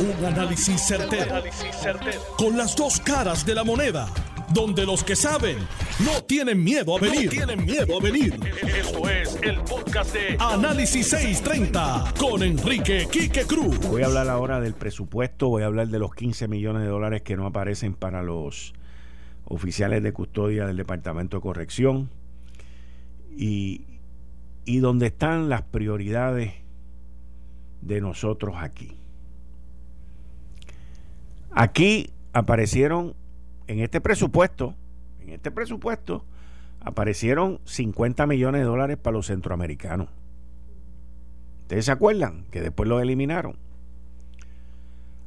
Un análisis certero, Con las dos caras de la moneda. Donde los que saben no tienen miedo a venir. tienen miedo a venir. Esto es el podcast de Análisis 630 con Enrique Quique Cruz. Voy a hablar ahora del presupuesto. Voy a hablar de los 15 millones de dólares que no aparecen para los oficiales de custodia del Departamento de Corrección. Y, y donde están las prioridades de nosotros aquí. Aquí aparecieron, en este presupuesto, en este presupuesto, aparecieron 50 millones de dólares para los centroamericanos. ¿Ustedes se acuerdan? Que después los eliminaron.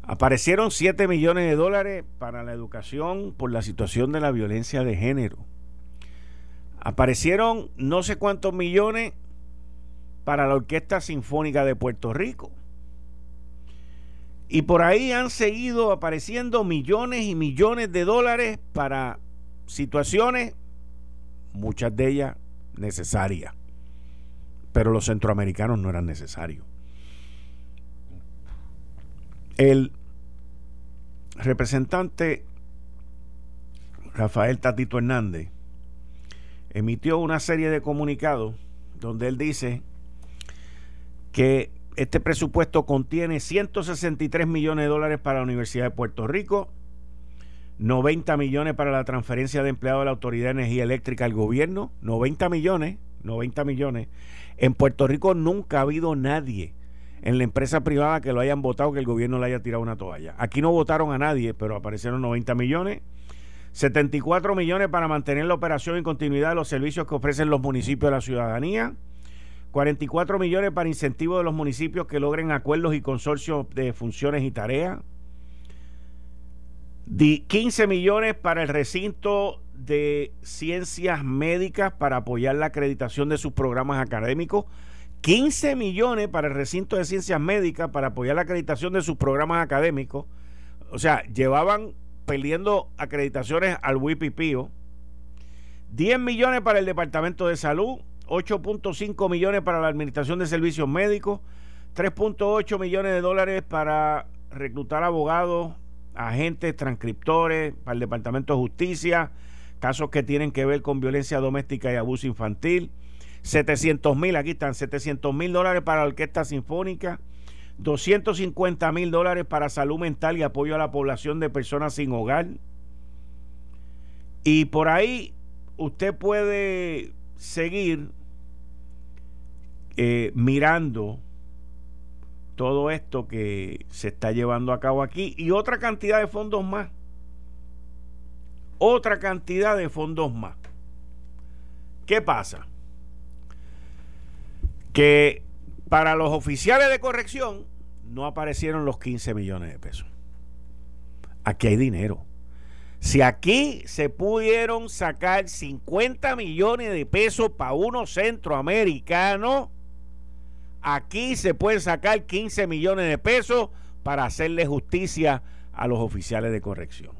Aparecieron 7 millones de dólares para la educación por la situación de la violencia de género. Aparecieron no sé cuántos millones para la Orquesta Sinfónica de Puerto Rico. Y por ahí han seguido apareciendo millones y millones de dólares para situaciones, muchas de ellas necesarias. Pero los centroamericanos no eran necesarios. El representante Rafael Tatito Hernández emitió una serie de comunicados donde él dice que este presupuesto contiene 163 millones de dólares para la Universidad de Puerto Rico, 90 millones para la transferencia de empleados de la Autoridad de Energía Eléctrica al gobierno, 90 millones, 90 millones. En Puerto Rico nunca ha habido nadie en la empresa privada que lo hayan votado que el gobierno le haya tirado una toalla. Aquí no votaron a nadie, pero aparecieron 90 millones. 74 millones para mantener la operación y continuidad de los servicios que ofrecen los municipios a la ciudadanía. 44 millones para incentivos de los municipios que logren acuerdos y consorcios de funciones y tareas. 15 millones para el recinto de ciencias médicas para apoyar la acreditación de sus programas académicos. 15 millones para el recinto de ciencias médicas para apoyar la acreditación de sus programas académicos. O sea, llevaban perdiendo acreditaciones al WIPIPIO. 10 millones para el Departamento de Salud, 8.5 millones para la Administración de Servicios Médicos, 3.8 millones de dólares para reclutar abogados, agentes, transcriptores, para el Departamento de Justicia, casos que tienen que ver con violencia doméstica y abuso infantil, 700 mil, aquí están, 700 mil dólares para la Orquesta Sinfónica, 250 mil dólares para salud mental y apoyo a la población de personas sin hogar. Y por ahí usted puede seguir eh, mirando todo esto que se está llevando a cabo aquí y otra cantidad de fondos más. Otra cantidad de fondos más. ¿Qué pasa? Que para los oficiales de corrección no aparecieron los 15 millones de pesos. Aquí hay dinero. Si aquí se pudieron sacar 50 millones de pesos para unos centroamericanos, Aquí se pueden sacar 15 millones de pesos para hacerle justicia a los oficiales de corrección.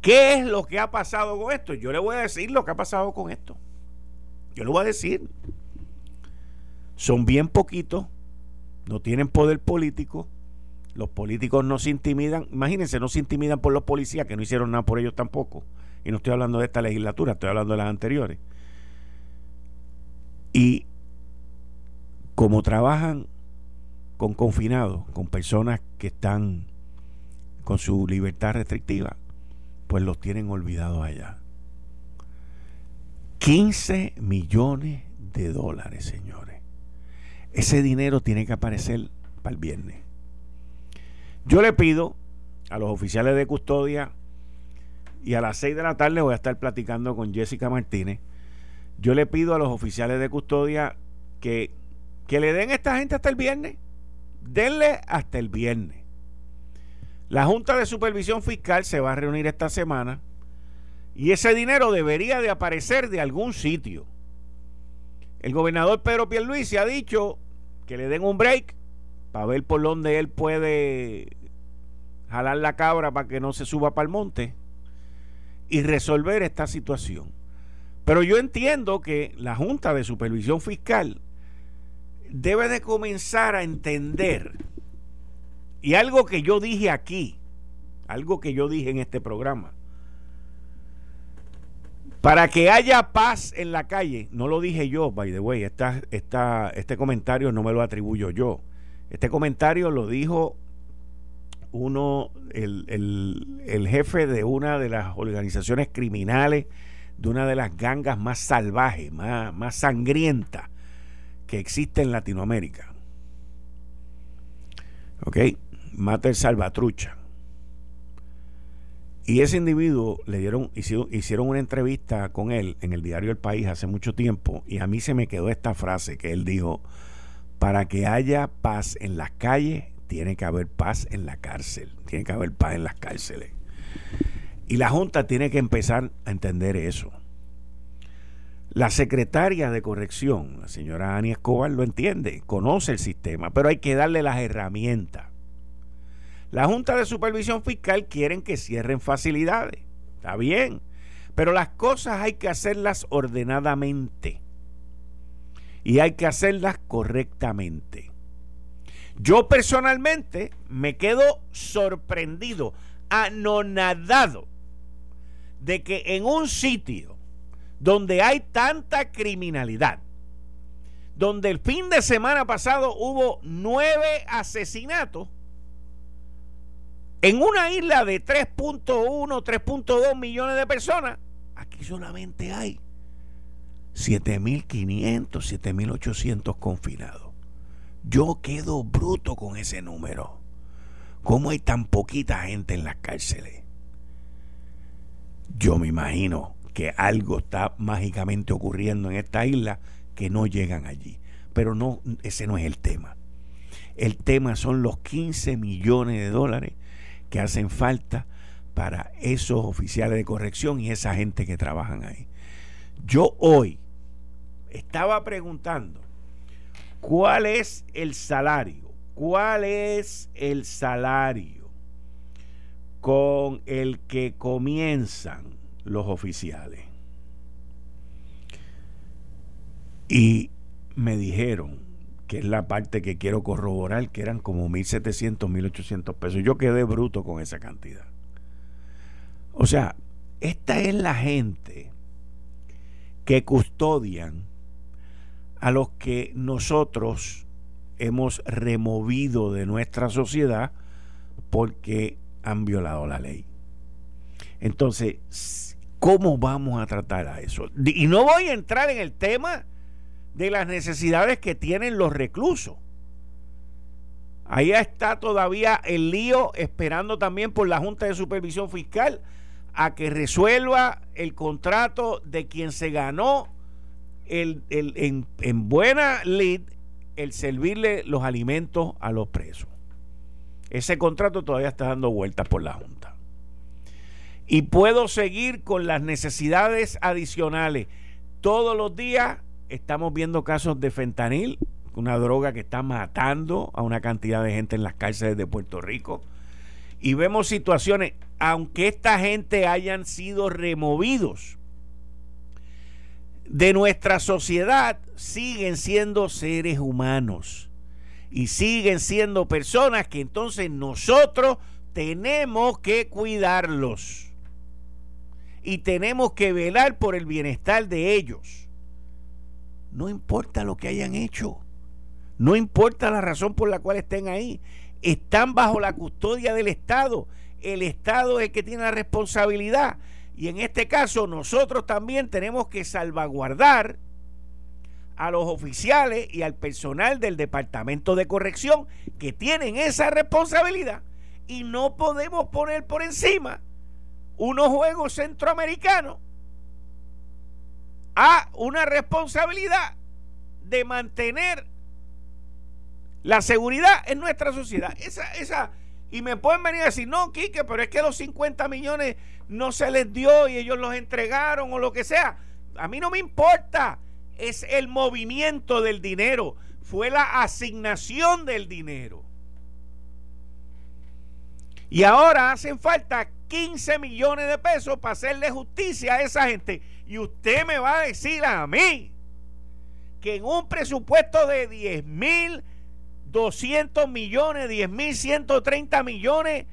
¿Qué es lo que ha pasado con esto? Yo le voy a decir lo que ha pasado con esto. Yo le voy a decir. Son bien poquitos, no tienen poder político, los políticos no se intimidan, imagínense, no se intimidan por los policías que no hicieron nada por ellos tampoco. Y no estoy hablando de esta legislatura, estoy hablando de las anteriores. Y como trabajan con confinados, con personas que están con su libertad restrictiva, pues los tienen olvidados allá. 15 millones de dólares, señores. Ese dinero tiene que aparecer para el viernes. Yo le pido a los oficiales de custodia y a las 6 de la tarde voy a estar platicando con Jessica Martínez. Yo le pido a los oficiales de custodia que que le den a esta gente hasta el viernes. Denle hasta el viernes. La Junta de Supervisión Fiscal se va a reunir esta semana y ese dinero debería de aparecer de algún sitio. El gobernador Pedro Pierluisi ha dicho que le den un break para ver por dónde él puede jalar la cabra para que no se suba para el monte y resolver esta situación. Pero yo entiendo que la Junta de Supervisión Fiscal debe de comenzar a entender Y algo que yo dije aquí, algo que yo dije en este programa, para que haya paz en la calle, no lo dije yo, by the way, esta, esta, este comentario no me lo atribuyo yo. Este comentario lo dijo uno, el, el, el, jefe de una de las organizaciones criminales, de una de las gangas más salvajes, más, más sangrientas que existe en Latinoamérica. ¿Ok? Mata el salvatrucha. Y ese individuo le dieron, hicieron, una entrevista con él en el diario El País hace mucho tiempo y a mí se me quedó esta frase que él dijo, para que haya paz en las calles, tiene que haber paz en la cárcel, tiene que haber paz en las cárceles. Y la Junta tiene que empezar a entender eso. La secretaria de corrección, la señora Ani Escobar, lo entiende, conoce el sistema, pero hay que darle las herramientas. La Junta de Supervisión Fiscal quieren que cierren facilidades. Está bien. Pero las cosas hay que hacerlas ordenadamente. Y hay que hacerlas correctamente. Yo personalmente me quedo sorprendido, anonadado, de que en un sitio donde hay tanta criminalidad, donde el fin de semana pasado hubo nueve asesinatos, en una isla de 3.1, 3.2 millones de personas, aquí solamente hay 7.500, 7.800 confinados. Yo quedo bruto con ese número. ¿Cómo hay tan poquita gente en las cárceles? Yo me imagino que algo está mágicamente ocurriendo en esta isla que no llegan allí. Pero no, ese no es el tema. El tema son los 15 millones de dólares que hacen falta para esos oficiales de corrección y esa gente que trabajan ahí. Yo hoy estaba preguntando cuál es el salario, cuál es el salario con el que comienzan los oficiales. Y me dijeron que es la parte que quiero corroborar, que eran como 1.700, 1.800 pesos. Yo quedé bruto con esa cantidad. O sea, esta es la gente que custodian a los que nosotros hemos removido de nuestra sociedad porque han violado la ley. Entonces, ¿cómo vamos a tratar a eso? Y no voy a entrar en el tema de las necesidades que tienen los reclusos. Ahí está todavía el lío esperando también por la Junta de Supervisión Fiscal a que resuelva el contrato de quien se ganó el, en, en buena lid el servirle los alimentos a los presos. Ese contrato todavía está dando vueltas por la Junta. Y puedo seguir con las necesidades adicionales. Todos los días estamos viendo casos de fentanil, una droga que está matando a una cantidad de gente en las cárceles de Puerto Rico. Y vemos situaciones, aunque esta gente hayan sido removidos de nuestra sociedad, siguen siendo seres humanos. Y siguen siendo personas que entonces nosotros tenemos que cuidarlos. Y tenemos que velar por el bienestar de ellos. No importa lo que hayan hecho. No importa la razón por la cual estén ahí. Están bajo la custodia del Estado. El Estado es el que tiene la responsabilidad. Y en este caso nosotros también tenemos que salvaguardar a los oficiales y al personal del Departamento de Corrección que tienen esa responsabilidad. Y no podemos poner por encima unos juegos centroamericanos a una responsabilidad de mantener la seguridad en nuestra sociedad. Esa, esa, y me pueden venir a decir, no, Quique, pero es que los 50 millones no se les dio y ellos los entregaron o lo que sea. A mí no me importa. Es el movimiento del dinero. Fue la asignación del dinero. Y ahora hacen falta 15 millones de pesos para hacerle justicia a esa gente. Y usted me va a decir a mí que en un presupuesto de 10 mil 200 millones, 10 mil 130 millones.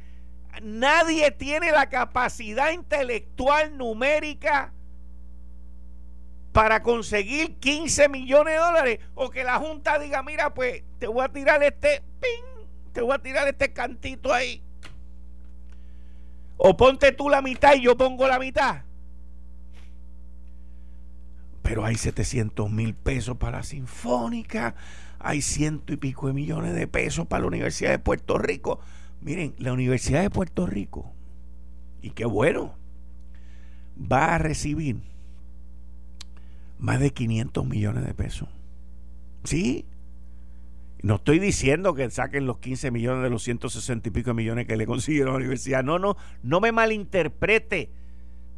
Nadie tiene la capacidad intelectual numérica para conseguir 15 millones de dólares o que la Junta diga, mira, pues te voy a tirar este, ping, te voy a tirar este cantito ahí. O ponte tú la mitad y yo pongo la mitad. Pero hay 700 mil pesos para la Sinfónica, hay ciento y pico de millones de pesos para la Universidad de Puerto Rico. Miren, la Universidad de Puerto Rico, y qué bueno, va a recibir más de 500 millones de pesos. Sí. No estoy diciendo que saquen los 15 millones de los 160 y pico millones que le consiguieron a la universidad. No, no, no me malinterprete.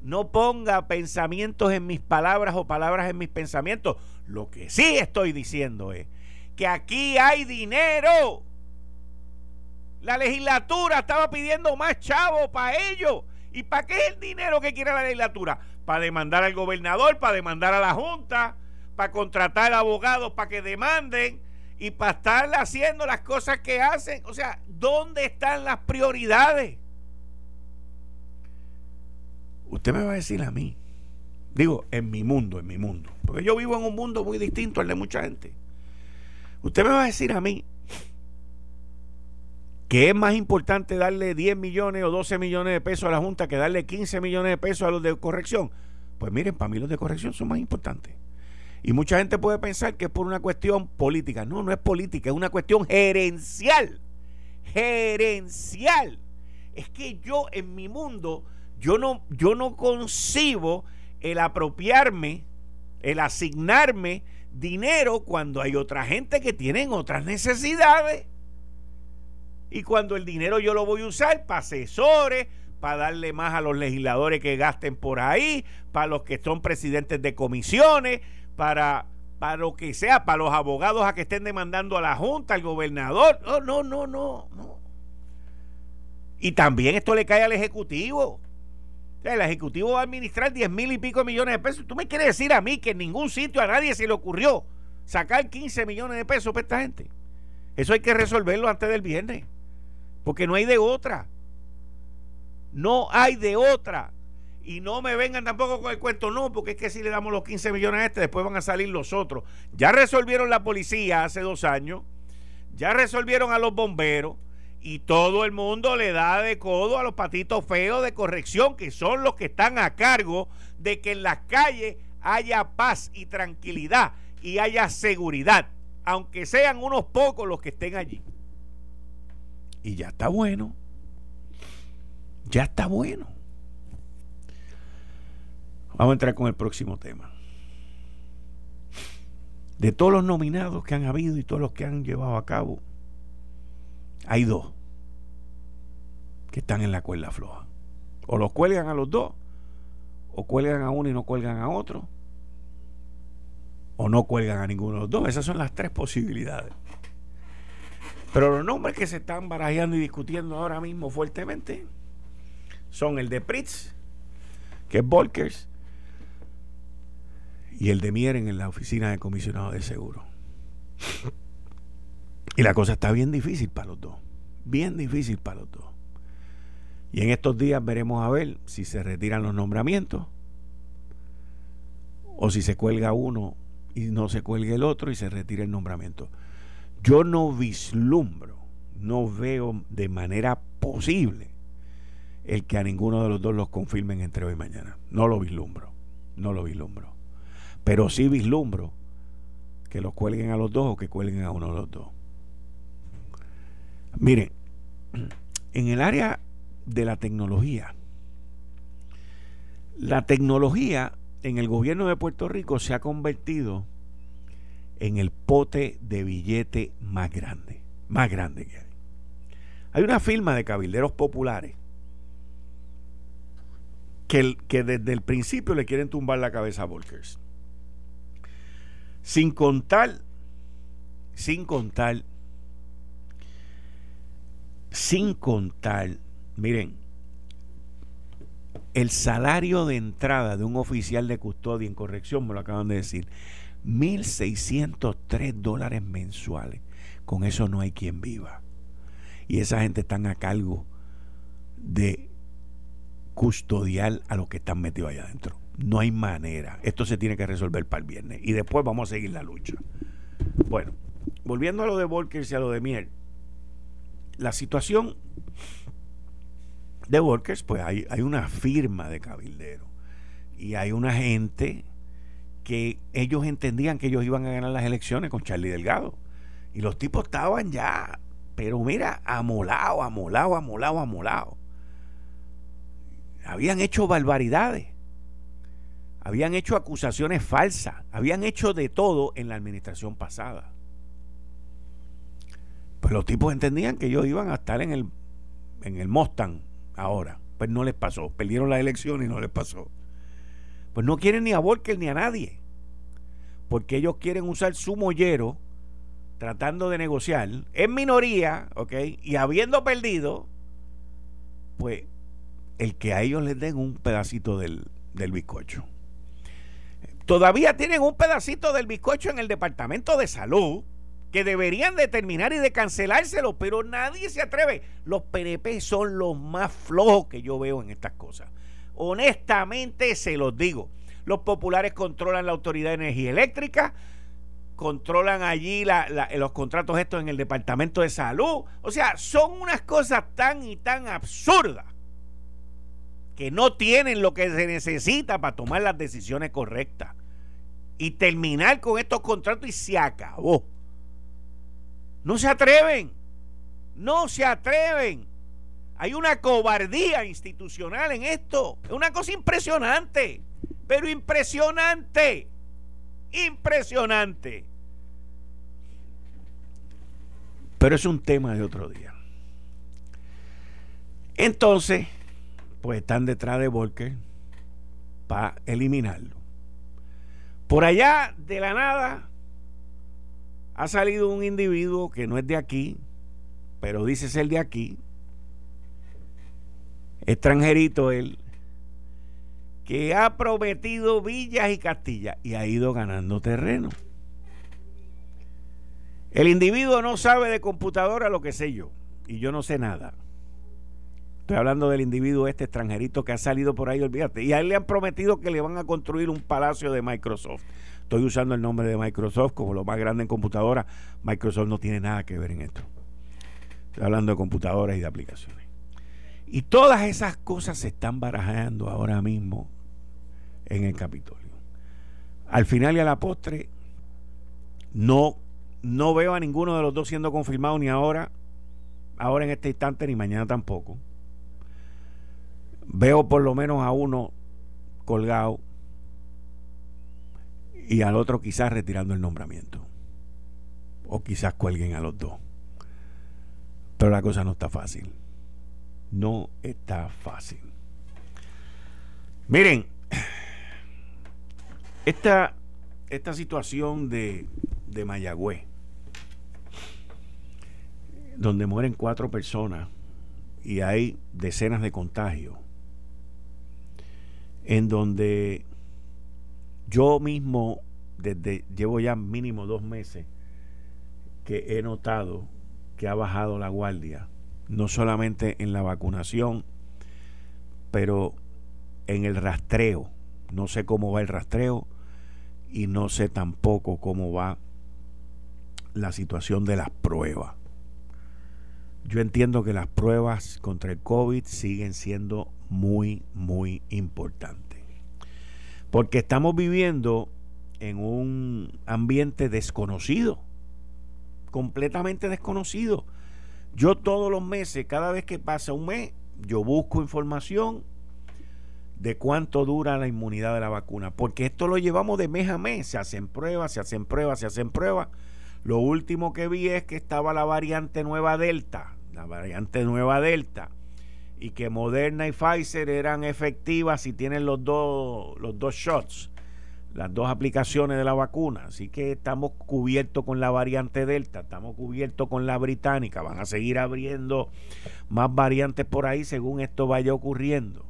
No ponga pensamientos en mis palabras o palabras en mis pensamientos. Lo que sí estoy diciendo es que aquí hay dinero. La legislatura estaba pidiendo más chavo para ellos. ¿Y para qué es el dinero que quiere la legislatura? Para demandar al gobernador, para demandar a la Junta, para contratar abogados para que demanden y para estar haciendo las cosas que hacen. O sea, ¿dónde están las prioridades? Usted me va a decir a mí, digo, en mi mundo, en mi mundo, porque yo vivo en un mundo muy distinto al de mucha gente. Usted me va a decir a mí que es más importante darle 10 millones o 12 millones de pesos a la Junta que darle 15 millones de pesos a los de corrección. Pues miren, para mí los de corrección son más importantes. Y mucha gente puede pensar que es por una cuestión política. No, no es política, es una cuestión gerencial. Gerencial. Es que yo en mi mundo, yo no, yo no concibo el apropiarme, el asignarme dinero cuando hay otra gente que tienen otras necesidades. Y cuando el dinero yo lo voy a usar para asesores, para darle más a los legisladores que gasten por ahí, para los que son presidentes de comisiones, para, para lo que sea, para los abogados a que estén demandando a la Junta, al gobernador. No, no, no, no, no. Y también esto le cae al Ejecutivo. el Ejecutivo va a administrar 10 mil y pico millones de pesos. ¿Tú me quieres decir a mí que en ningún sitio a nadie se le ocurrió sacar 15 millones de pesos para esta gente? Eso hay que resolverlo antes del viernes. Porque no hay de otra. No hay de otra. Y no me vengan tampoco con el cuento, no, porque es que si le damos los 15 millones a este, después van a salir los otros. Ya resolvieron la policía hace dos años, ya resolvieron a los bomberos y todo el mundo le da de codo a los patitos feos de corrección, que son los que están a cargo de que en las calles haya paz y tranquilidad y haya seguridad, aunque sean unos pocos los que estén allí. Y ya está bueno. Ya está bueno. Vamos a entrar con el próximo tema. De todos los nominados que han habido y todos los que han llevado a cabo, hay dos que están en la cuerda floja. O los cuelgan a los dos, o cuelgan a uno y no cuelgan a otro, o no cuelgan a ninguno de los dos. Esas son las tres posibilidades. Pero los nombres que se están barajando y discutiendo ahora mismo fuertemente son el de Pritz, que es Volkers, y el de Mieren en la oficina de comisionado de seguro. Y la cosa está bien difícil para los dos. Bien difícil para los dos. Y en estos días veremos a ver si se retiran los nombramientos o si se cuelga uno y no se cuelga el otro y se retira el nombramiento. Yo no vislumbro, no veo de manera posible el que a ninguno de los dos los confirmen entre hoy y mañana. No lo vislumbro, no lo vislumbro. Pero sí vislumbro que los cuelguen a los dos o que cuelguen a uno de los dos. Miren, en el área de la tecnología, la tecnología en el gobierno de Puerto Rico se ha convertido en el pote de billete más grande, más grande que hay. Hay una firma de cabilderos populares que, que desde el principio le quieren tumbar la cabeza a Volkers. Sin contar, sin contar, sin contar, miren, el salario de entrada de un oficial de custodia en corrección, me lo acaban de decir, 1.603 dólares mensuales. con eso no hay quien viva. Y esa gente están a cargo de custodiar a los que están metidos allá adentro. No hay manera. Esto se tiene que resolver para el viernes. Y después vamos a seguir la lucha. Bueno, volviendo a lo de Volkers y a lo de Miel. La situación de Volkers, pues hay, hay una firma de cabildero. Y hay una gente que ellos entendían que ellos iban a ganar las elecciones con Charlie Delgado. Y los tipos estaban ya, pero mira, amolado, amolado, amolado, amolado. Habían hecho barbaridades. Habían hecho acusaciones falsas. Habían hecho de todo en la administración pasada. Pues los tipos entendían que ellos iban a estar en el, en el Mustang ahora. Pues no les pasó. Perdieron la elección y no les pasó. Pues no quieren ni a Volker ni a nadie. Porque ellos quieren usar su mollero tratando de negociar en minoría, ¿ok? Y habiendo perdido, pues el que a ellos les den un pedacito del, del bizcocho. Todavía tienen un pedacito del bizcocho en el Departamento de Salud que deberían determinar y de cancelárselo, pero nadie se atreve. Los PNP son los más flojos que yo veo en estas cosas. Honestamente se los digo. Los populares controlan la Autoridad de Energía Eléctrica, controlan allí los contratos estos en el Departamento de Salud. O sea, son unas cosas tan y tan absurdas que no tienen lo que se necesita para tomar las decisiones correctas y terminar con estos contratos y se acabó. No se atreven, no se atreven. Hay una cobardía institucional en esto. Es una cosa impresionante, pero impresionante, impresionante. Pero es un tema de otro día. Entonces, pues están detrás de Volker para eliminarlo. Por allá, de la nada, ha salido un individuo que no es de aquí, pero dice ser de aquí, extranjerito él, que ha prometido villas y castillas y ha ido ganando terreno. El individuo no sabe de computadora lo que sé yo, y yo no sé nada. Estoy hablando del individuo este extranjerito que ha salido por ahí, olvídate. Y a él le han prometido que le van a construir un palacio de Microsoft. Estoy usando el nombre de Microsoft como lo más grande en computadora. Microsoft no tiene nada que ver en esto. Estoy hablando de computadoras y de aplicaciones. Y todas esas cosas se están barajando ahora mismo en el Capitolio. Al final y a la postre, no, no veo a ninguno de los dos siendo confirmado ni ahora, ahora en este instante, ni mañana tampoco. Veo por lo menos a uno colgado y al otro quizás retirando el nombramiento. O quizás cuelguen a los dos. Pero la cosa no está fácil. No está fácil. Miren, esta, esta situación de, de Mayagüez, donde mueren cuatro personas y hay decenas de contagios, en donde yo mismo desde llevo ya mínimo dos meses que he notado que ha bajado la guardia, no solamente en la vacunación, pero en el rastreo. No sé cómo va el rastreo y no sé tampoco cómo va la situación de las pruebas. Yo entiendo que las pruebas contra el COVID siguen siendo muy, muy importante. Porque estamos viviendo en un ambiente desconocido, completamente desconocido. Yo todos los meses, cada vez que pasa un mes, yo busco información de cuánto dura la inmunidad de la vacuna, porque esto lo llevamos de mes a mes, se hacen pruebas, se hacen pruebas, se hacen pruebas. Lo último que vi es que estaba la variante nueva Delta, la variante nueva Delta, y que Moderna y Pfizer eran efectivas si tienen los dos, los dos shots, las dos aplicaciones de la vacuna. Así que estamos cubiertos con la variante Delta, estamos cubiertos con la británica. Van a seguir abriendo más variantes por ahí según esto vaya ocurriendo.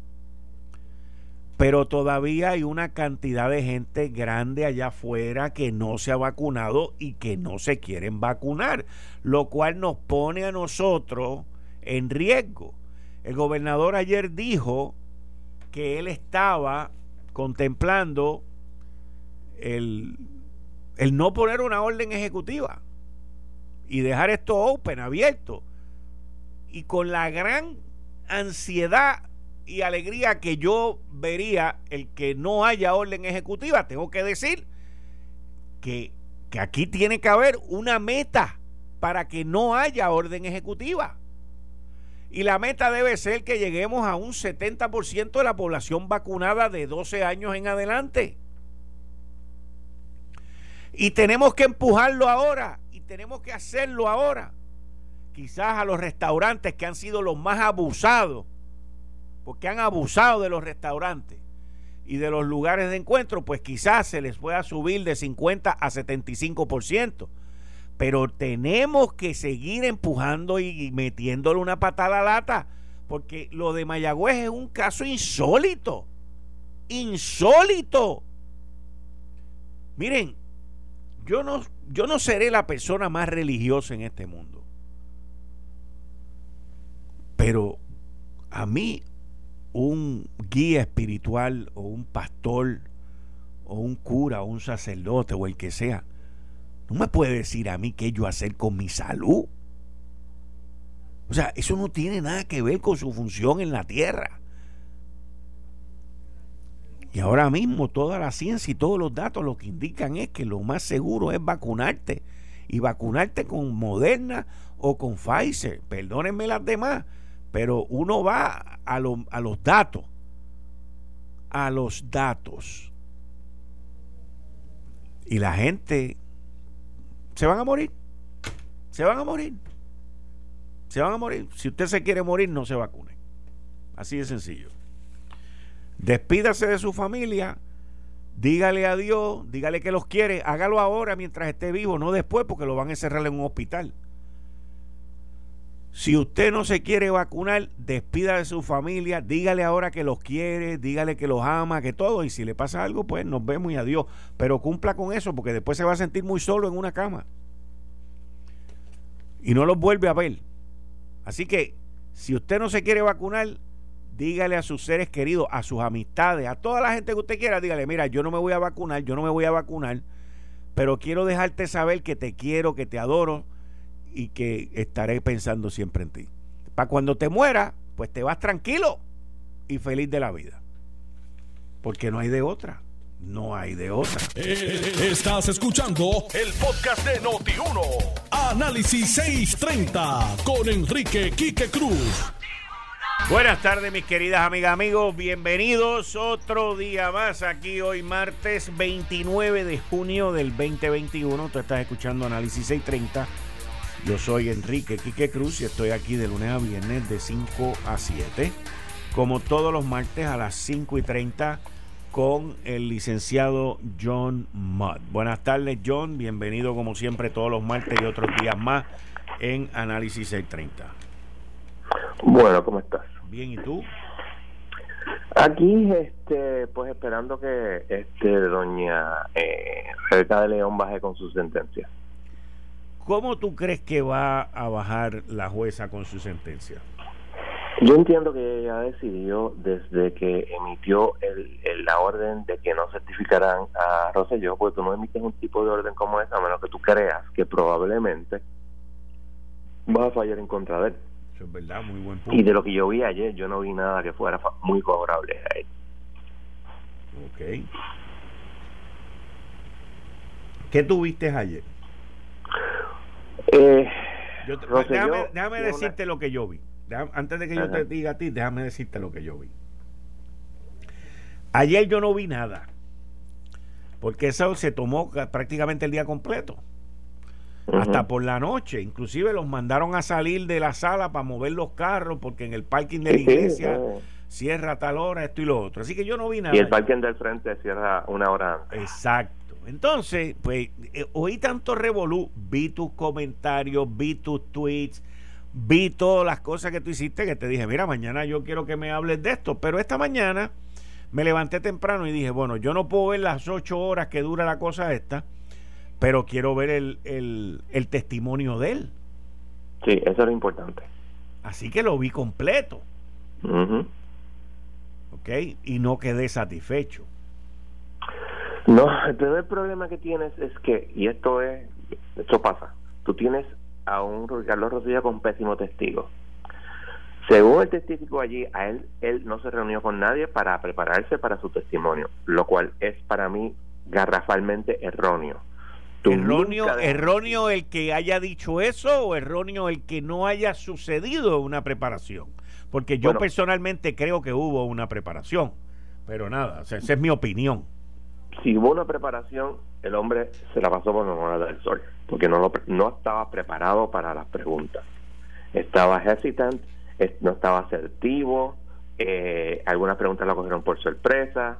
Pero todavía hay una cantidad de gente grande allá afuera que no se ha vacunado y que no se quieren vacunar, lo cual nos pone a nosotros en riesgo. El gobernador ayer dijo que él estaba contemplando el, el no poner una orden ejecutiva y dejar esto open, abierto. Y con la gran ansiedad y alegría que yo vería el que no haya orden ejecutiva, tengo que decir que, que aquí tiene que haber una meta para que no haya orden ejecutiva. Y la meta debe ser que lleguemos a un 70% de la población vacunada de 12 años en adelante. Y tenemos que empujarlo ahora y tenemos que hacerlo ahora. Quizás a los restaurantes que han sido los más abusados, porque han abusado de los restaurantes y de los lugares de encuentro, pues quizás se les pueda subir de 50 a 75%. Pero tenemos que seguir empujando y metiéndole una patada a la lata, porque lo de Mayagüez es un caso insólito. Insólito. Miren, yo no, yo no seré la persona más religiosa en este mundo. Pero a mí un guía espiritual o un pastor o un cura o un sacerdote o el que sea, no me puede decir a mí qué yo hacer con mi salud. O sea, eso no tiene nada que ver con su función en la tierra. Y ahora mismo toda la ciencia y todos los datos lo que indican es que lo más seguro es vacunarte. Y vacunarte con Moderna o con Pfizer. Perdónenme las demás. Pero uno va a, a los datos. A los datos. Y la gente se van a morir. Se van a morir. Se van a morir. Si usted se quiere morir, no se vacune. Así de sencillo. Despídase de su familia. Dígale a Dios, dígale que los quiere. Hágalo ahora mientras esté vivo, no después porque lo van a encerrar en un hospital. Si usted no se quiere vacunar, despida de su familia, dígale ahora que los quiere, dígale que los ama, que todo, y si le pasa algo, pues nos vemos y adiós. Pero cumpla con eso, porque después se va a sentir muy solo en una cama. Y no los vuelve a ver. Así que, si usted no se quiere vacunar, dígale a sus seres queridos, a sus amistades, a toda la gente que usted quiera, dígale, mira, yo no me voy a vacunar, yo no me voy a vacunar, pero quiero dejarte saber que te quiero, que te adoro y que estaré pensando siempre en ti. Para cuando te muera, pues te vas tranquilo y feliz de la vida. Porque no hay de otra. No hay de otra. Eh, estás escuchando el podcast de Noti1. Análisis 630 con Enrique Quique Cruz. Buenas tardes, mis queridas amigas, amigos. Bienvenidos otro día más aquí hoy, martes 29 de junio del 2021. Tú estás escuchando Análisis 630 yo soy Enrique Quique Cruz y estoy aquí de lunes a viernes de 5 a 7, como todos los martes a las 5 y 30 con el licenciado John Mudd. Buenas tardes, John. Bienvenido como siempre todos los martes y otros días más en Análisis 630. Bueno, ¿cómo estás? Bien, ¿y tú? Aquí, este, pues esperando que este doña eh, Rebeca de León baje con su sentencia. ¿Cómo tú crees que va a bajar la jueza con su sentencia? Yo entiendo que ella decidió desde que emitió el, la orden de que no certificarán a Rosselló, porque tú no emites un tipo de orden como esa, a menos que tú creas que probablemente va a fallar en contra de él. Eso es verdad, muy buen punto. Y de lo que yo vi ayer, yo no vi nada que fuera muy favorable a él. Ok. ¿Qué tuviste ayer? Eh, déjame, decirte lo que yo vi. antes de que yo te diga a ti, déjame decirte lo que yo vi. Ayer yo no vi nada. Porque eso se tomó prácticamente el día completo. Hasta por la noche. Inclusive los mandaron a salir de la sala para mover los carros porque en el parking de la iglesia cierra tal hora, esto y lo otro. Así que yo no vi nada. Y el parking del frente cierra una hora antes. Exacto. Entonces, pues, eh, oí tanto revolú, vi tus comentarios, vi tus tweets, vi todas las cosas que tú hiciste que te dije, mira, mañana yo quiero que me hables de esto, pero esta mañana me levanté temprano y dije, bueno, yo no puedo ver las ocho horas que dura la cosa esta, pero quiero ver el, el, el testimonio de él. Sí, eso es lo importante. Así que lo vi completo. ¿Ok? Y no quedé satisfecho. No, el primer problema que tienes es que, y esto es, esto pasa, tú tienes a un Carlos Rosilla con pésimo testigo. Según el testigo allí, a él, él no se reunió con nadie para prepararse para su testimonio, lo cual es para mí garrafalmente erróneo. Erróneo, erróneo el que haya dicho eso o erróneo el que no haya sucedido una preparación. Porque yo personalmente creo que hubo una preparación. Pero nada, esa es mi opinión. Si hubo una preparación, el hombre se la pasó por la moneda del sol, porque no, lo, no estaba preparado para las preguntas. Estaba hesitant, no estaba asertivo, eh, algunas preguntas la cogieron por sorpresa,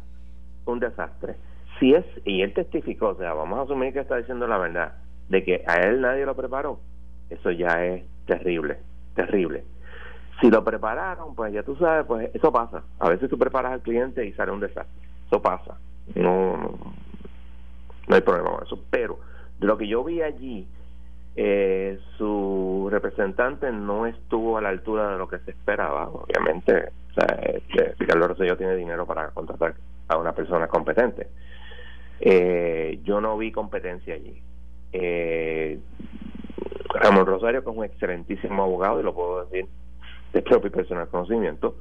un desastre. Si es, y él testificó, o sea, vamos a asumir que está diciendo la verdad, de que a él nadie lo preparó, eso ya es terrible, terrible. Si lo prepararon, pues ya tú sabes, pues eso pasa. A veces tú preparas al cliente y sale un desastre. Eso pasa. No, no, hay problema con eso. Pero de lo que yo vi allí, eh, su representante no estuvo a la altura de lo que se esperaba. Obviamente, o sea, eh, Ricardo tiene dinero para contratar a una persona competente. Eh, yo no vi competencia allí. Eh, Ramón Rosario, que es un excelentísimo abogado, y lo puedo decir de propio y personal conocimiento,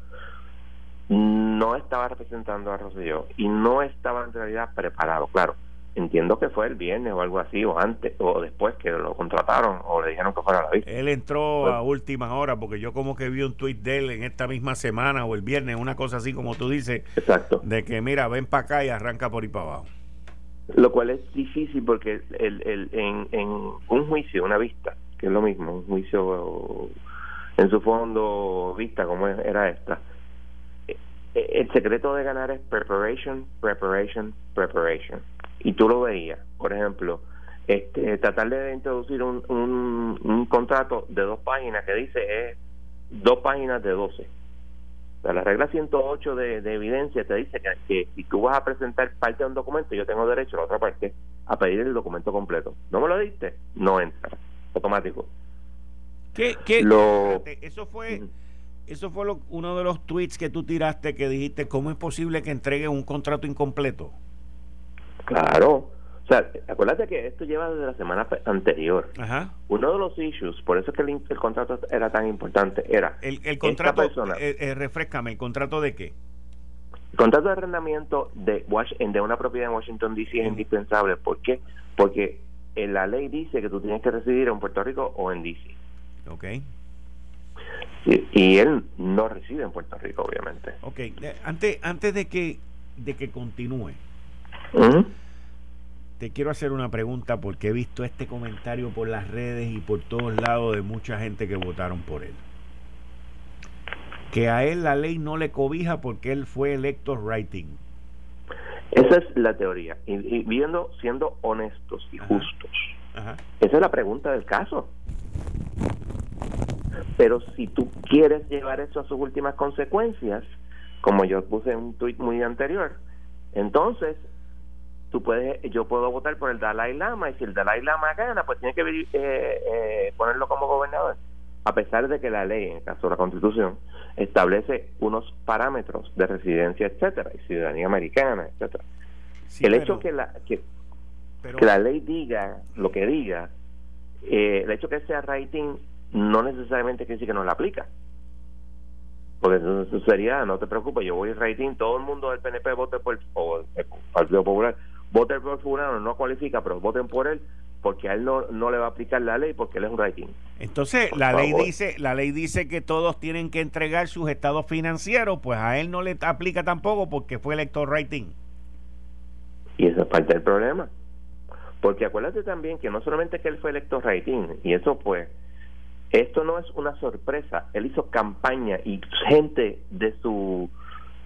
no estaba representando a Rosselló y no estaba en realidad preparado. Claro, entiendo que fue el viernes o algo así, o antes o después que lo contrataron o le dijeron que fuera a la vista. Él entró pues a última hora porque yo como que vi un tuit de él en esta misma semana o el viernes, una cosa así como tú dices, Exacto. de que mira, ven para acá y arranca por ahí para abajo. Lo cual es difícil porque el, el, en, en un juicio, una vista, que es lo mismo, un juicio en su fondo vista como era esta, el secreto de ganar es preparation, preparation, preparation. Y tú lo veías, por ejemplo, este, tratar de introducir un, un, un contrato de dos páginas que dice es dos páginas de doce la regla 108 de, de evidencia te dice que, si tú vas a presentar parte de un documento, yo tengo derecho, la otra parte, a pedir el documento completo. ¿No me lo diste? No entra. Automático. ¿Qué, qué, lo, eso fue... Eso fue uno de los tweets que tú tiraste que dijiste, ¿cómo es posible que entregue un contrato incompleto? Claro, o sea, acuérdate que esto lleva desde la semana anterior. Uno de los issues, por eso es que el, contrato era tan importante, era... El, el contrato, eh, eh, refrescame, ¿el contrato de qué? El contrato de arrendamiento de, de una propiedad en Washington, D.C. es indispensable. ¿Por qué? Porque en la ley dice que tú tienes que residir en Puerto Rico o en D.C. Ok. Y él no reside en Puerto Rico, obviamente. Ok. Eh, antes, antes de que, de que continúe te quiero hacer una pregunta porque he visto este comentario por las redes y por todos lados de mucha gente que votaron por él. Que a él la ley no le cobija porque él fue electo writing. Esa es la teoría. Y, viendo, siendo honestos y justos. Esa es la pregunta del caso. Pero si tú quieres llevar eso a sus últimas consecuencias, como yo puse en un tuit muy anterior, entonces tú puedes, yo puedo votar por el Dalai Lama y si el Dalai Lama gana, pues tiene que eh, eh, ponerlo como gobernador. A pesar de que la ley, en el caso de la Constitución, establece unos parámetros de residencia, etcétera, y ciudadanía americana, etcétera. el hecho que la que, la ley diga lo que diga, eh, el hecho que sea rating no necesariamente quiere decir que no la aplica. Porque eso sería, no te preocupes, yo voy rating, todo el mundo del PNP vote por el Partido Popular voten por fulano, no cualifica, pero voten por él porque a él no, no le va a aplicar la ley porque él es un rating. Entonces, la ley dice, la ley dice que todos tienen que entregar sus estados financieros, pues a él no le aplica tampoco porque fue elector rating. Y eso es parte del problema. Porque acuérdate también que no solamente que él fue elector rating, y eso pues, esto no es una sorpresa, él hizo campaña y gente de su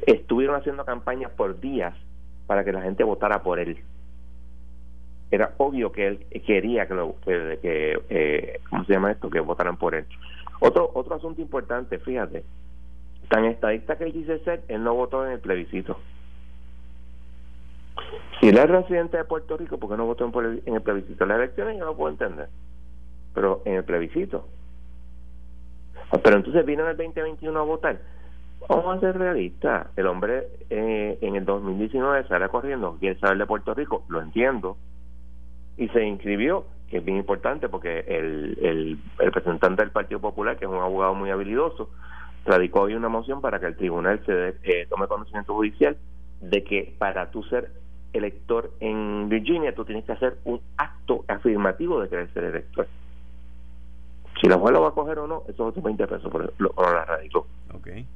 estuvieron haciendo campaña por días para que la gente votara por él. Era obvio que él quería que, lo, que, eh, ¿cómo se llama esto? Que votaran por él. Otro otro asunto importante, fíjate, tan estadista que él dice ser, él no votó en el plebiscito. Si él es residente de Puerto Rico, ¿por qué no votó en el plebiscito? Las elecciones yo no puedo entender, pero en el plebiscito. Pero entonces vino en el 2021 a votar. Vamos a ser realistas. El hombre eh, en el 2019 sale corriendo, quiere saber de Puerto Rico, lo entiendo, y se inscribió, que es bien importante porque el, el, representante del Partido Popular, que es un abogado muy habilidoso, radicó hoy una moción para que el tribunal se eh, tome conocimiento judicial de que para tú ser elector en Virginia tú tienes que hacer un acto afirmativo de querer ser elector. Si la juez lo va a coger o no, eso es otros 20 pesos por lo, la radicó. Okay.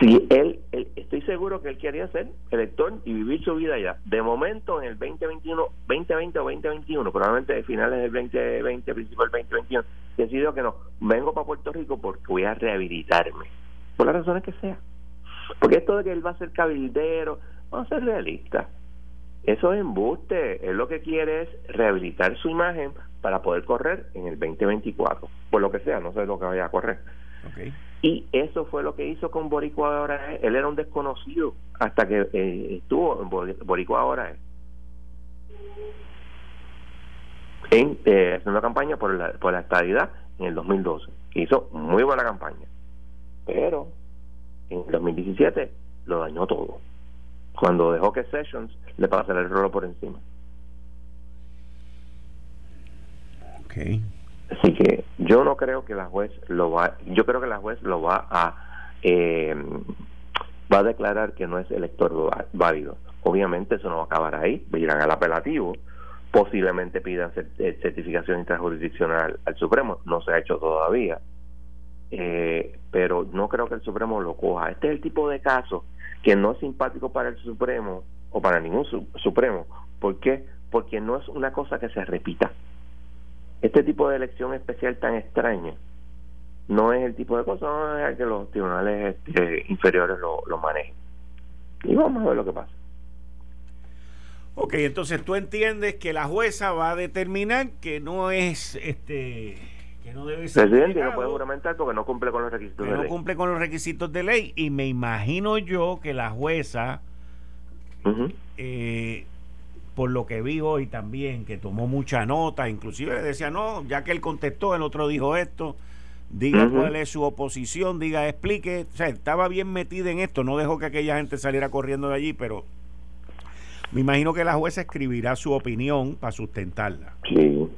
Si él, estoy seguro que él quería ser elector y vivir su vida allá. De momento, en el 2021, 2020 o 2021, probablemente de finales del 2020, principio del 2021, decidió que no, vengo para Puerto Rico porque voy a rehabilitarme. Por las razones que sea. Porque esto de que él va a ser cabildero, vamos a ser realistas. Eso es embuste. Él lo que quiere es rehabilitar su imagen para poder correr en el 2024. Por lo que sea, no sé lo que vaya a correr. Y eso fue lo que hizo con Boricua ahora. Él era un desconocido hasta que eh, estuvo en Boricua ahora. En, eh, haciendo campaña por la, por la estabilidad en el 2012. Hizo muy buena campaña. Pero en el 2017 lo dañó todo. Cuando dejó que Sessions le pasara el rolo por encima. Así que yo no creo que la juez lo va, yo creo que la juez lo va a eh, va a declarar que no es elector válido. Obviamente eso no va a acabar ahí, irán al apelativo, posiblemente pidan eh, certificación intrajurisdiccional al Supremo, no se ha hecho todavía, eh, pero no creo que el Supremo lo coja. Este es el tipo de caso que no es simpático para el Supremo o para ningún Supremo. ¿Por qué? Porque no es una cosa que se repita este tipo de elección especial tan extraña no es el tipo de cosa que los tribunales este, inferiores lo, lo manejen. Y vamos a ver lo que pasa. Ok, entonces tú entiendes que la jueza va a determinar que no es este que no debe ser presidente no puede juramentar porque no cumple con los requisitos de no ley. cumple con los requisitos de ley y me imagino yo que la jueza eh, por lo que vi hoy también, que tomó mucha nota, inclusive le decía, no, ya que él contestó, el otro dijo esto, diga cuál es su oposición, diga, explique, o sea, estaba bien metida en esto, no dejó que aquella gente saliera corriendo de allí, pero me imagino que la jueza escribirá su opinión para sustentarla. Sí,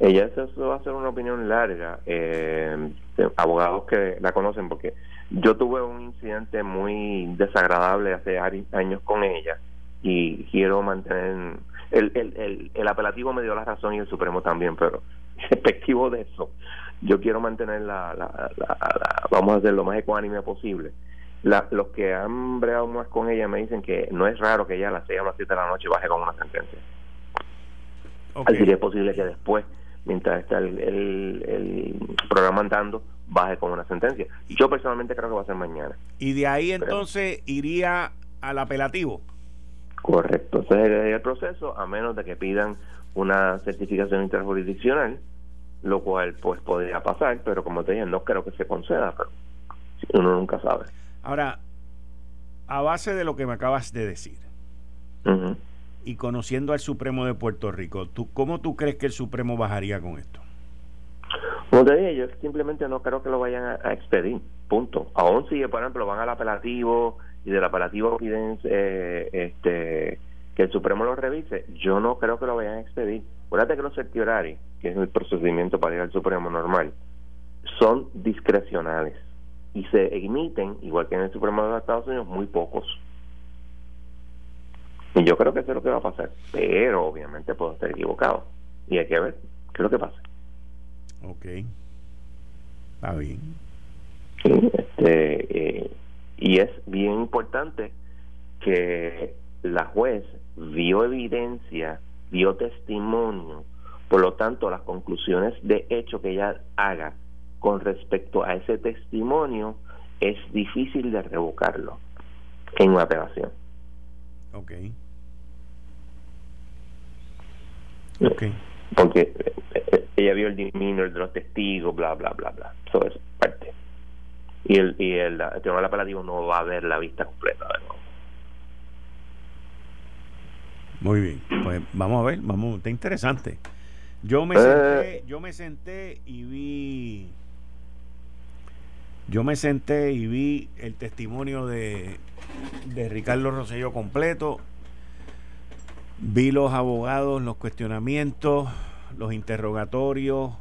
ella eso va a ser una opinión larga, eh, abogados que la conocen, porque yo tuve un incidente muy desagradable hace años con ella y quiero mantener el, el, el, apelativo me dio la razón y el Supremo también, pero respectivo de eso, yo quiero mantener la, la, vamos a hacer lo más ecuánime posible. La, los que han bregado más con ella me dicen que no es raro que ella a las 6 o las 7 de la noche baje con una sentencia. Así que es posible que después, mientras está el, el, el, programa andando, baje con una sentencia. Yo personalmente creo que va a ser mañana. Y de ahí entonces iría al apelativo. Correcto, ese sería el proceso, a menos de que pidan una certificación interjurisdiccional, lo cual pues podría pasar, pero como te dije, no creo que se conceda, pero uno nunca sabe. Ahora, a base de lo que me acabas de decir, y conociendo al Supremo de Puerto Rico, ¿tú, ¿cómo tú crees que el Supremo bajaría con esto? Como te dije, yo simplemente no creo que lo vayan a, a expedir, punto. Aún si, por ejemplo, van al apelativo y del apelativo piden eh, este, que el Supremo lo revise, yo no creo que lo vayan a expedir. Acuérdate que los certiorari, que es el procedimiento para ir al Supremo normal, son discrecionales y se emiten, igual que en el Supremo de los Estados Unidos, muy pocos. Y yo creo que eso es lo que va a pasar, pero obviamente puedo estar equivocado. Y hay que ver qué es lo que pasa. Ok. Está bien. Sí, este, eh, y es bien importante que la juez vio evidencia, vio testimonio, por lo tanto las conclusiones de hecho que ella haga con respecto a ese testimonio es difícil de revocarlo en una apelación. Ok. Okay. Porque eh, eh, ella vio el demeanor de los testigos, bla, bla, bla, bla. Eso es parte y el, y el, tribunal apelativo no va a ver la vista completa Muy bien, pues vamos a ver, vamos, está interesante. Yo me senté, yo me senté y vi yo me senté y vi el testimonio de, de Ricardo Rosselló completo. Vi los abogados, los cuestionamientos, los interrogatorios.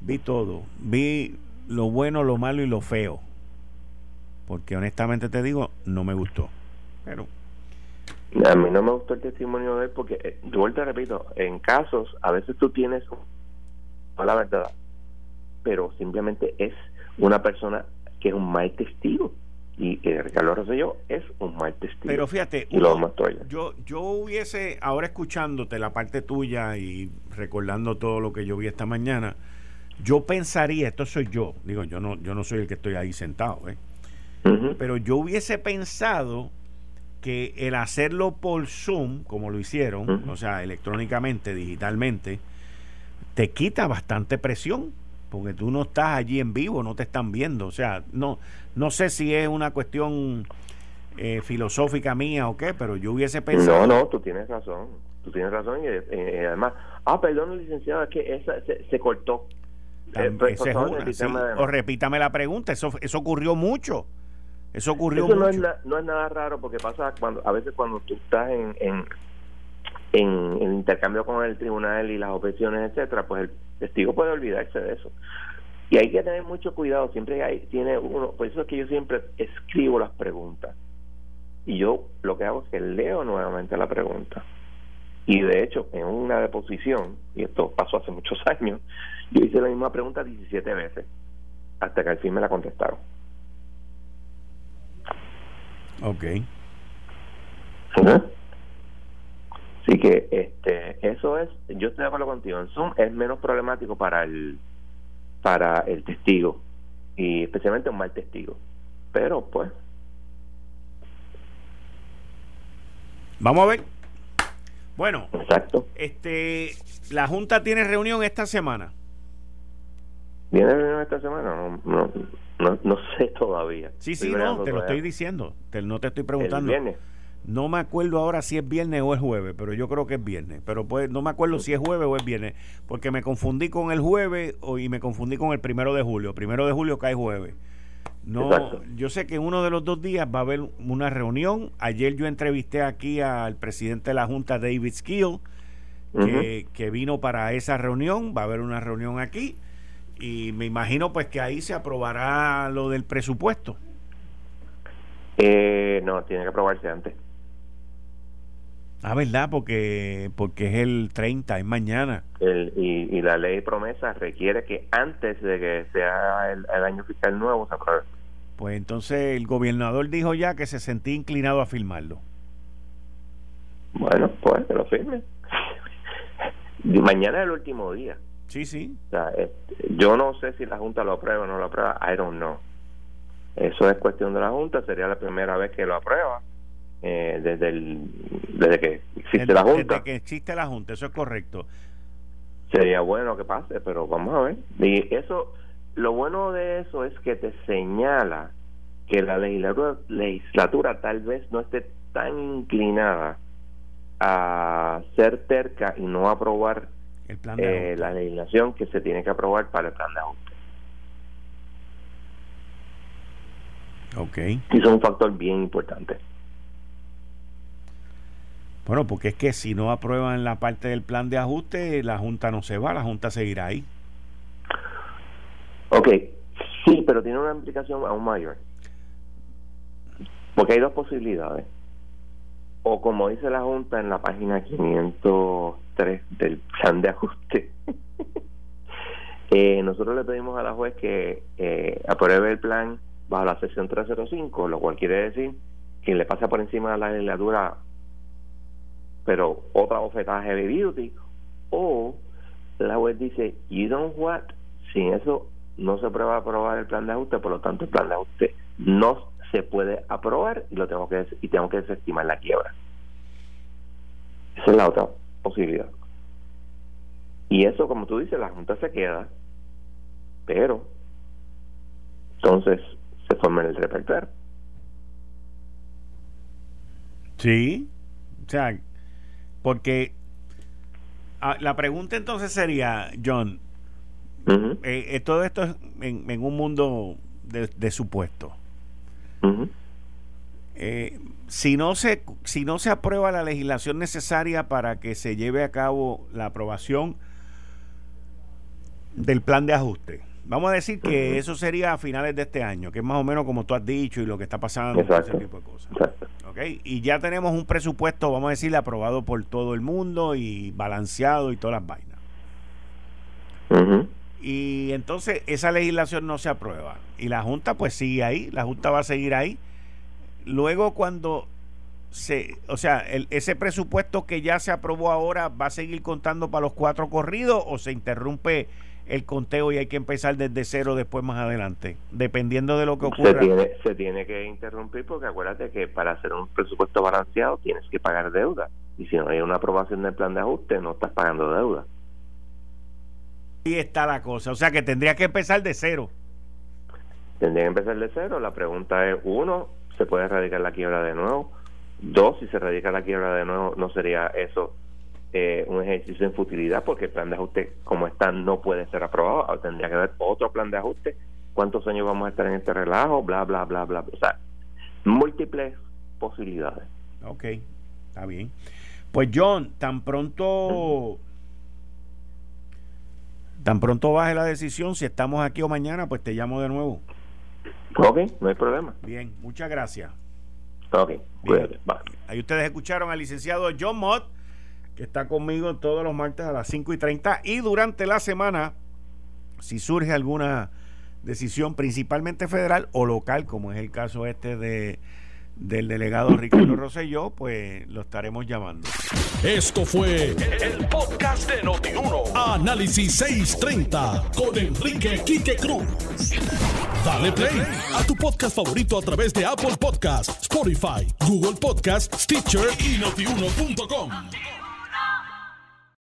Vi todo. Vi lo bueno, lo malo y lo feo. Porque honestamente te digo, no me gustó. Pero a mí no me gustó el testimonio de él porque, eh, de vuelta repito, en casos, a veces tú tienes, no la verdad, pero simplemente es una persona que es un mal testigo. Y eh, Ricardo Rosselló es un mal testigo. Pero fíjate, yo, yo hubiese, ahora escuchándote la parte tuya y recordando todo lo que yo vi esta mañana, yo pensaría, esto soy yo, digo, yo no, yo no soy el que estoy ahí sentado, ¿eh? pero yo hubiese pensado que el hacerlo por Zoom, como lo hicieron, o sea, electrónicamente, digitalmente, te quita bastante presión, porque tú no estás allí en vivo, no te están viendo. O sea, no, no sé si es una cuestión eh, filosófica mía o qué, pero yo hubiese pensado... No, no, tú tienes razón, tú tienes razón y, eh, además, ah, perdón, licenciado, es que esa se, cortó. Eh, pues, o repítame la pregunta, eso, eso ocurrió mucho. Eso ocurrió Eso no es, no es nada raro porque pasa cuando a veces cuando tú estás en, en, en, intercambio con el tribunal y las objeciones, etcétera, pues el testigo puede olvidarse de eso. Y hay que tener mucho cuidado, siempre hay, tiene uno, por eso es que yo siempre escribo las preguntas. Y yo lo que hago es que leo nuevamente la pregunta. Y de hecho, en una deposición, y esto pasó hace muchos años, yo hice la misma pregunta 17 veces, hasta que al fin me la contestaron. Ok. Así que este, eso es, yo estoy de acuerdo contigo, en Zoom es menos problemático para el, para el testigo y especialmente un mal testigo. Pero pues... Vamos a ver. Bueno, Exacto. este, la Junta tiene reunión esta semana. ¿Viene reunión esta semana? no, no, no sé todavía. Sí, sí, no, te lo estoy diciendo. Te, no te estoy preguntando. No me acuerdo ahora si es viernes o es jueves, pero yo creo que es viernes. Pero pues no me acuerdo si es jueves o es viernes, porque me confundí con el jueves y me confundí con el primero de julio. Primero de julio cae jueves. No, yo sé que uno de los dos días va a haber una reunión. Ayer yo entrevisté aquí al presidente de la Junta, David Skill, que, que vino para esa reunión. Va a haber una reunión aquí y me imagino pues que ahí se aprobará lo del presupuesto. Eh, no, tiene que aprobarse antes. Ah, ¿verdad? Porque, porque es el 30, es mañana. El, y, la ley promesa requiere que antes de que sea el, año fiscal nuevo se apruebe. Pues entonces el gobernador dijo ya que se sentía inclinado a firmarlo. Bueno, pues que lo firme. Mañana es el último día. Sí, sí. Eh, yo no sé si la Junta lo aprueba o no lo aprueba, I don't know. Eso es cuestión de la Junta, sería la primera vez que lo aprueba eh, desde el desde que existe la Junta. Desde que existe la Junta, eso es correcto. Sería bueno que pase, pero vamos a ver. Y eso, lo bueno de eso es que te señala que la legislatura, legislatura tal vez no esté tan inclinada a ser terca y no aprobar eh, la legislación que se tiene que aprobar para el plan de ajuste. Ok. Y eso es un factor bien importante. Bueno, porque es que si no aprueban la parte del plan de ajuste, la Junta no se va, la Junta seguirá ahí. Ok, sí, pero tiene una implicación aún mayor. Porque hay dos posibilidades o como dice la Junta en la página 503 del plan de ajuste, eh, nosotros le pedimos a la juez que eh, apruebe el plan bajo la sección 305, lo cual quiere decir que le pasa por encima de la legislatura, pero otra bofetada heavy duty, o la juez dice, you don't what, sin eso no se prueba aprobar el plan de ajuste, por lo tanto el plan de ajuste no se puede aprobar y lo tengo que y tengo que desestimar la quiebra. Esa es la otra posibilidad. Y eso, como tú dices, la Junta se queda, pero entonces se forma el repertorio. Sí, o sea, Porque ah, la pregunta entonces sería, John, eh, eh, todo esto es en, un mundo de, supuesto. Eh, si no se si no se aprueba la legislación necesaria para que se lleve a cabo la aprobación del plan de ajuste, vamos a decir que eso sería a finales de este año, que es más o menos como tú has dicho y lo que está pasando, ese tipo de cosas. Y ya tenemos un presupuesto, vamos a decir, aprobado por todo el mundo y balanceado y todas las vainas. Y entonces esa legislación no se aprueba. Y la Junta pues sigue ahí, la Junta va a seguir ahí. Luego cuando se, o sea, el, ese presupuesto que ya se aprobó ahora va a seguir contando para los cuatro corridos o se interrumpe el conteo y hay que empezar desde cero después más adelante, dependiendo de lo que ocurra. Se tiene, se tiene que interrumpir porque acuérdate que para hacer un presupuesto balanceado tienes que pagar deuda y si no hay una aprobación del plan de ajuste no estás pagando deuda. Ahí está la cosa. O sea que tendría que empezar de cero. Tendría que empezar de cero. La pregunta es, uno, ¿se puede erradicar la quiebra de nuevo? Dos, si se radica la quiebra de nuevo, ¿no sería eso eh, un ejercicio en futilidad? Porque el plan de ajuste, como está, no puede ser aprobado. Ah, tendría que haber otro plan de ajuste. ¿Cuántos años vamos a estar en este relajo? Bla, bla, bla, bla. O sea, múltiples posibilidades. Ok, está bien. Pues John, tan pronto... Tan pronto baje la decisión, si estamos aquí o mañana, pues te llamo de nuevo. Ok, no hay problema. Bien, muchas gracias. Ok, Ahí ustedes escucharon al licenciado John Mott, que está conmigo todos los martes a las 5 y 30. Y durante la semana, si surge alguna decisión, principalmente federal o local, como es el caso este de del delegado Ricardo Rosselló, pues lo estaremos llamando. Esto fue el, podcast de Notiuno. Análisis 630 con Enrique Quique Cruz. Dale play a tu podcast favorito a través de Apple Podcasts, Spotify, Google Podcasts, Stitcher y notiuno.com.